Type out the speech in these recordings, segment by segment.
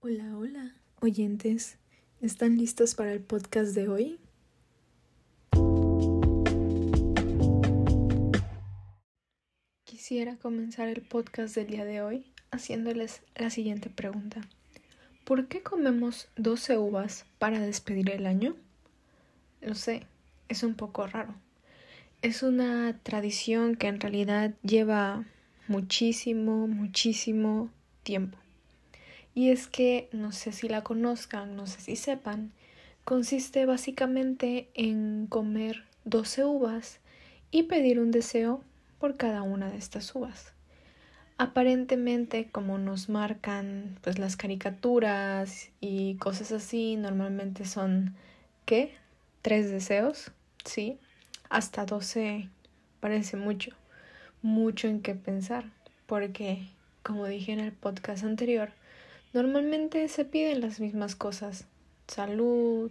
Hola, hola, oyentes. ¿Están listos para el podcast de hoy? Quisiera comenzar el podcast del día de hoy haciéndoles la siguiente pregunta. ¿Por qué comemos 12 uvas para despedir el año? Lo sé, es un poco raro. Es una tradición que en realidad lleva muchísimo, muchísimo tiempo. Y es que, no sé si la conozcan, no sé si sepan, consiste básicamente en comer 12 uvas y pedir un deseo por cada una de estas uvas. Aparentemente, como nos marcan pues las caricaturas y cosas así, normalmente son ¿qué? Tres deseos, sí. Hasta 12 parece mucho, mucho en qué pensar, porque como dije en el podcast anterior, normalmente se piden las mismas cosas, salud,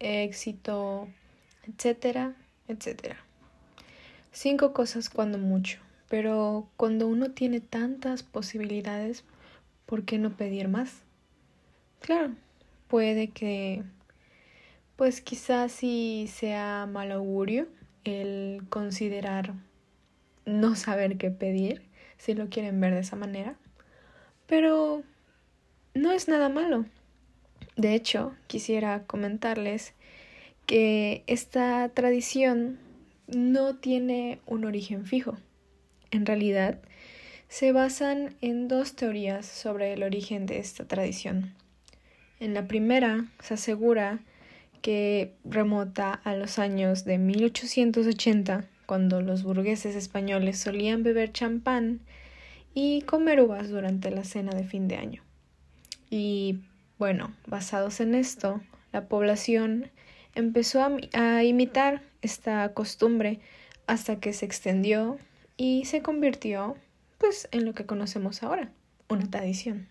éxito, etcétera, etcétera. Cinco cosas cuando mucho. Pero cuando uno tiene tantas posibilidades, ¿por qué no pedir más? Claro, puede que, pues quizás sí sea mal augurio el considerar no saber qué pedir, si lo quieren ver de esa manera, pero no es nada malo. De hecho, quisiera comentarles que esta tradición no tiene un origen fijo en realidad, se basan en dos teorías sobre el origen de esta tradición. En la primera se asegura que remota a los años de 1880, cuando los burgueses españoles solían beber champán y comer uvas durante la cena de fin de año. Y bueno, basados en esto, la población empezó a, imitar esta costumbre hasta que se extendió y se convirtió pues en lo que conocemos ahora, una tradición.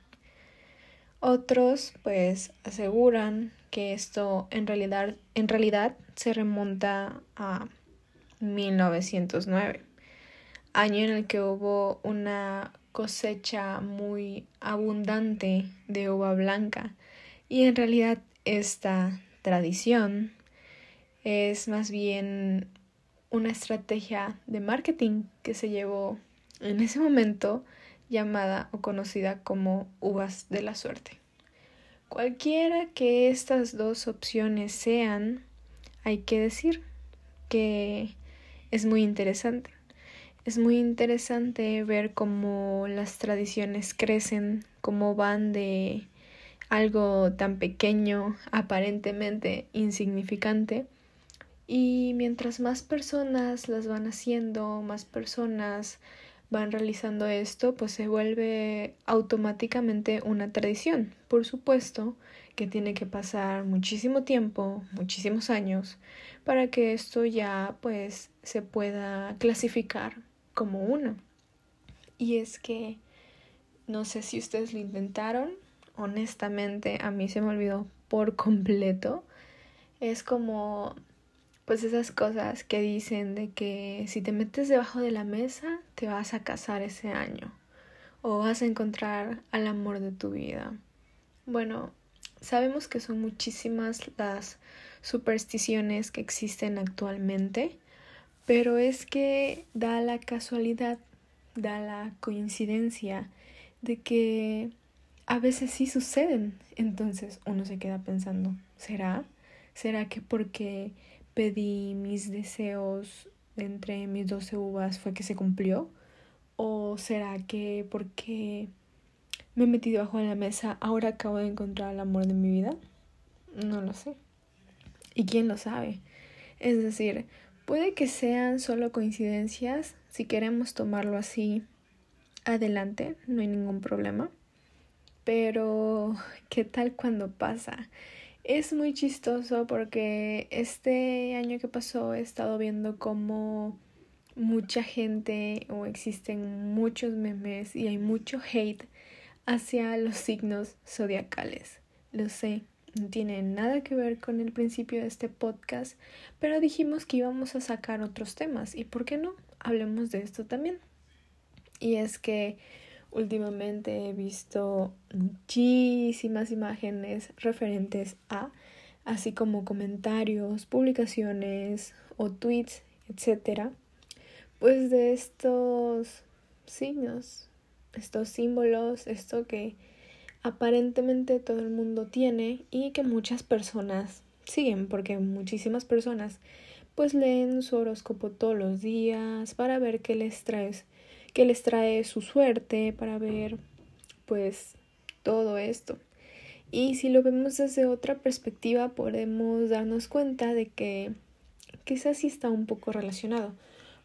Otros pues aseguran que esto en realidad, en realidad se remonta a 1909, año en el que hubo una cosecha muy abundante de uva blanca y en realidad esta tradición es más bien una estrategia de marketing que se llevó en ese momento llamada o conocida como uvas de la suerte. Cualquiera que estas dos opciones sean, hay que decir que es muy interesante. Es muy interesante ver cómo las tradiciones crecen, cómo van de algo tan pequeño, aparentemente insignificante, y mientras más personas las van haciendo, más personas van realizando esto, pues se vuelve automáticamente una tradición. Por supuesto que tiene que pasar muchísimo tiempo, muchísimos años, para que esto ya pues se pueda clasificar como una. Y es que no sé si ustedes lo intentaron, honestamente a mí se me olvidó por completo. Es como pues esas cosas que dicen de que si te metes debajo de la mesa te vas a casar ese año o vas a encontrar al amor de tu vida. Bueno, sabemos que son muchísimas las supersticiones que existen actualmente, pero es que da la casualidad, da la coincidencia de que a veces sí suceden. Entonces uno se queda pensando, ¿será? ¿Será que porque pedí mis deseos entre mis 12 uvas fue que se cumplió? ¿O será que porque me he metido bajo de la mesa ahora acabo de encontrar el amor de mi vida? No lo sé. ¿Y quién lo sabe? Es decir, puede que sean solo coincidencias, si queremos tomarlo así, adelante, no hay ningún problema. Pero, ¿qué tal cuando pasa? Es muy chistoso porque este año que pasó he estado viendo como mucha gente o existen muchos memes y hay mucho hate hacia los signos zodiacales. Lo sé, no tiene nada que ver con el principio de este podcast, pero dijimos que íbamos a sacar otros temas y por qué no, hablemos de esto también. Y es que Últimamente he visto muchísimas imágenes referentes a, así como comentarios, publicaciones o tweets, etcétera, pues de estos signos, estos símbolos, esto que aparentemente todo el mundo tiene y que muchas personas siguen, porque muchísimas personas pues leen su horóscopo todos los días para ver qué les traes que les trae su suerte, para ver pues todo esto. Y si lo vemos desde otra perspectiva, podemos darnos cuenta de que quizás sí está un poco relacionado.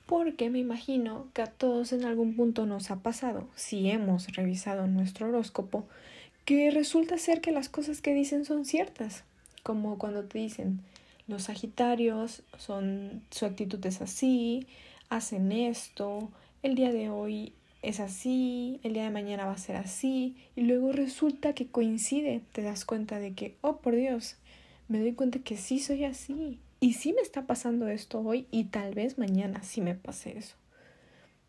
Porque me imagino que a todos en algún punto nos ha pasado, si hemos revisado nuestro horóscopo, que resulta ser que las cosas que dicen son ciertas. Como cuando te dicen, los Sagitarios son, su actitud es así, hacen esto, el día de hoy es así, el día de mañana va a ser así, y luego resulta que coincide, te das cuenta de que, oh por Dios, me doy cuenta que sí soy así, y sí me está pasando esto hoy, y tal vez mañana sí me pase eso.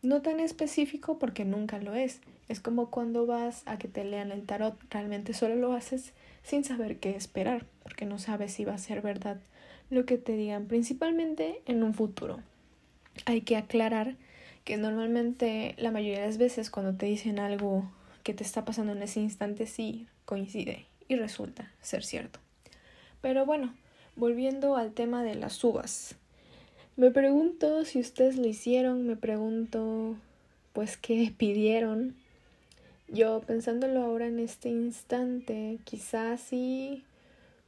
No tan específico porque nunca lo es. Es como cuando vas a que te lean el tarot, realmente solo lo haces sin saber qué esperar, porque no sabes si va a ser verdad lo que te digan, principalmente en un futuro. Hay que aclarar que normalmente la mayoría de las veces cuando te dicen algo que te está pasando en ese instante sí coincide y resulta ser cierto. Pero bueno, volviendo al tema de las uvas. Me pregunto si ustedes lo hicieron, me pregunto pues qué pidieron. Yo pensándolo ahora en este instante, quizás sí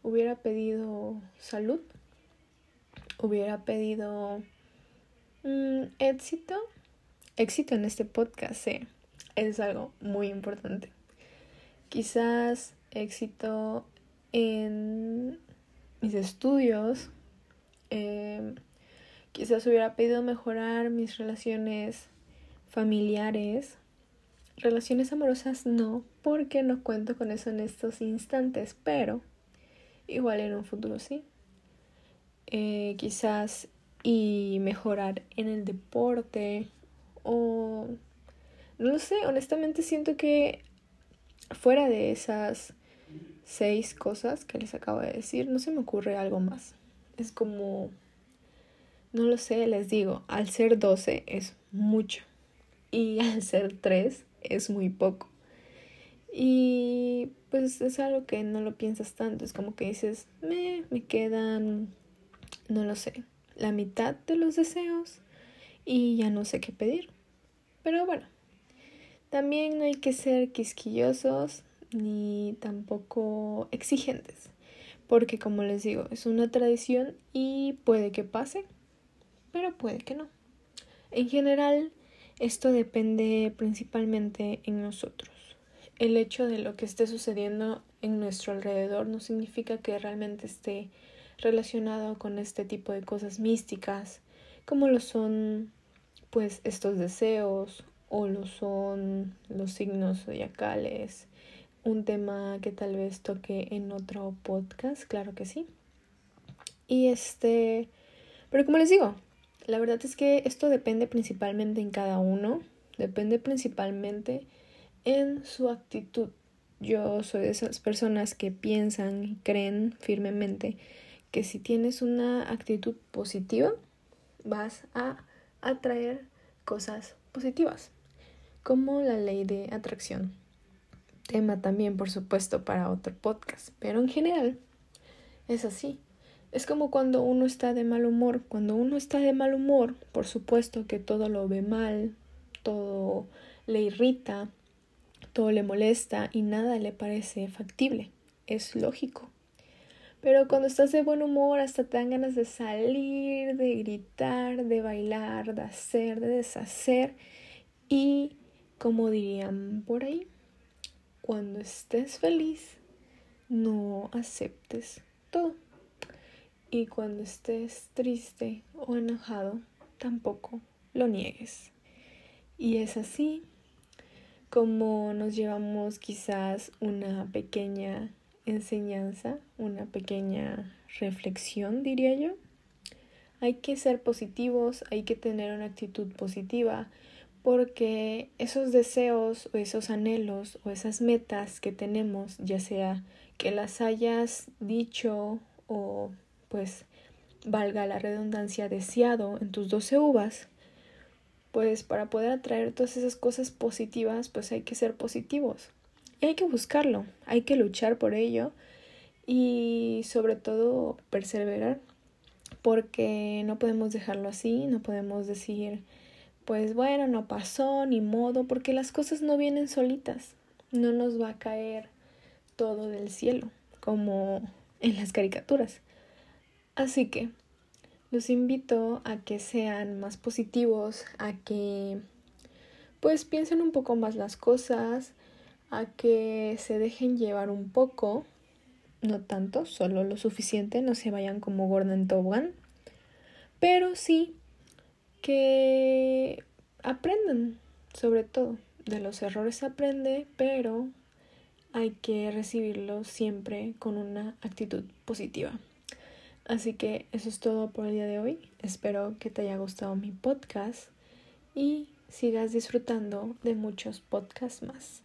hubiera pedido salud, hubiera pedido mm, éxito éxito en este podcast ¿eh? es algo muy importante. Quizás éxito en mis estudios. Em, quizás hubiera pedido mejorar mis relaciones familiares. Relaciones amorosas no, porque no cuento con eso en estos instantes, pero igual en un futuro sí. Eh, quizás y mejorar en el deporte, o no lo sé, honestamente siento que fuera de esas seis cosas que les acabo de decir, no se me ocurre algo más. Es como, no lo sé, les digo, al ser 12 es mucho y al ser 3 es muy poco. Y pues es algo que no lo piensas tanto, es como que dices, me, me quedan, no lo sé, la mitad de los deseos y ya no sé qué pedir. Pero bueno, también no hay que ser quisquillosos ni tampoco exigentes, porque como les digo, es una tradición y puede que pase, pero puede que no. En general, esto depende principalmente en nosotros. El hecho de lo que esté sucediendo en nuestro alrededor no significa que realmente esté relacionado con este tipo de cosas místicas, como lo son pues estos deseos o lo son los signos zodiacales, un tema que tal vez toque en otro podcast, claro que sí. Y este, pero como les digo, la verdad es que esto depende principalmente en cada uno, depende principalmente en su actitud. Yo soy de esas personas que piensan y creen firmemente que si tienes una actitud positiva, vas a atraer cosas positivas, como la ley de atracción. Tema también, por supuesto, para otro podcast, pero en general es así. Es como cuando uno está de mal humor. Cuando uno está de mal humor, por supuesto que todo lo ve mal, todo le irrita, todo le molesta y nada le parece factible. Es lógico. Pero cuando estás de buen humor, hasta te dan ganas de salir, de gritar, de bailar, de hacer, de deshacer. Y, como dirían por ahí, cuando estés feliz, no aceptes todo. Y cuando estés triste o enojado, tampoco lo niegues. Y es así como nos llevamos quizás una pequeña enseñanza, una pequeña reflexión, diría yo. Hay que ser positivos, hay que tener una actitud positiva, porque esos deseos o esos anhelos o esas metas que tenemos, ya sea que las hayas dicho o pues valga la redundancia deseado en tus 12 uvas, pues para poder atraer todas esas cosas positivas, pues hay que ser positivos. Y hay que buscarlo, hay que luchar por ello y sobre todo perseverar, porque no podemos dejarlo así, no podemos decir, pues bueno, no pasó, ni modo, porque las cosas no vienen solitas, no nos va a caer todo del cielo, como en las caricaturas. Así que los invito a que sean más positivos, a que pues piensen un poco más las cosas, a que se dejen llevar un poco, no tanto, solo lo suficiente, no se vayan como Gordon Tobogán, pero sí que aprendan, sobre todo, de los errores se aprende, pero hay que recibirlos siempre con una actitud positiva. Así que eso es todo por el día de hoy. Espero que te haya gustado mi podcast y sigas disfrutando de muchos podcasts más.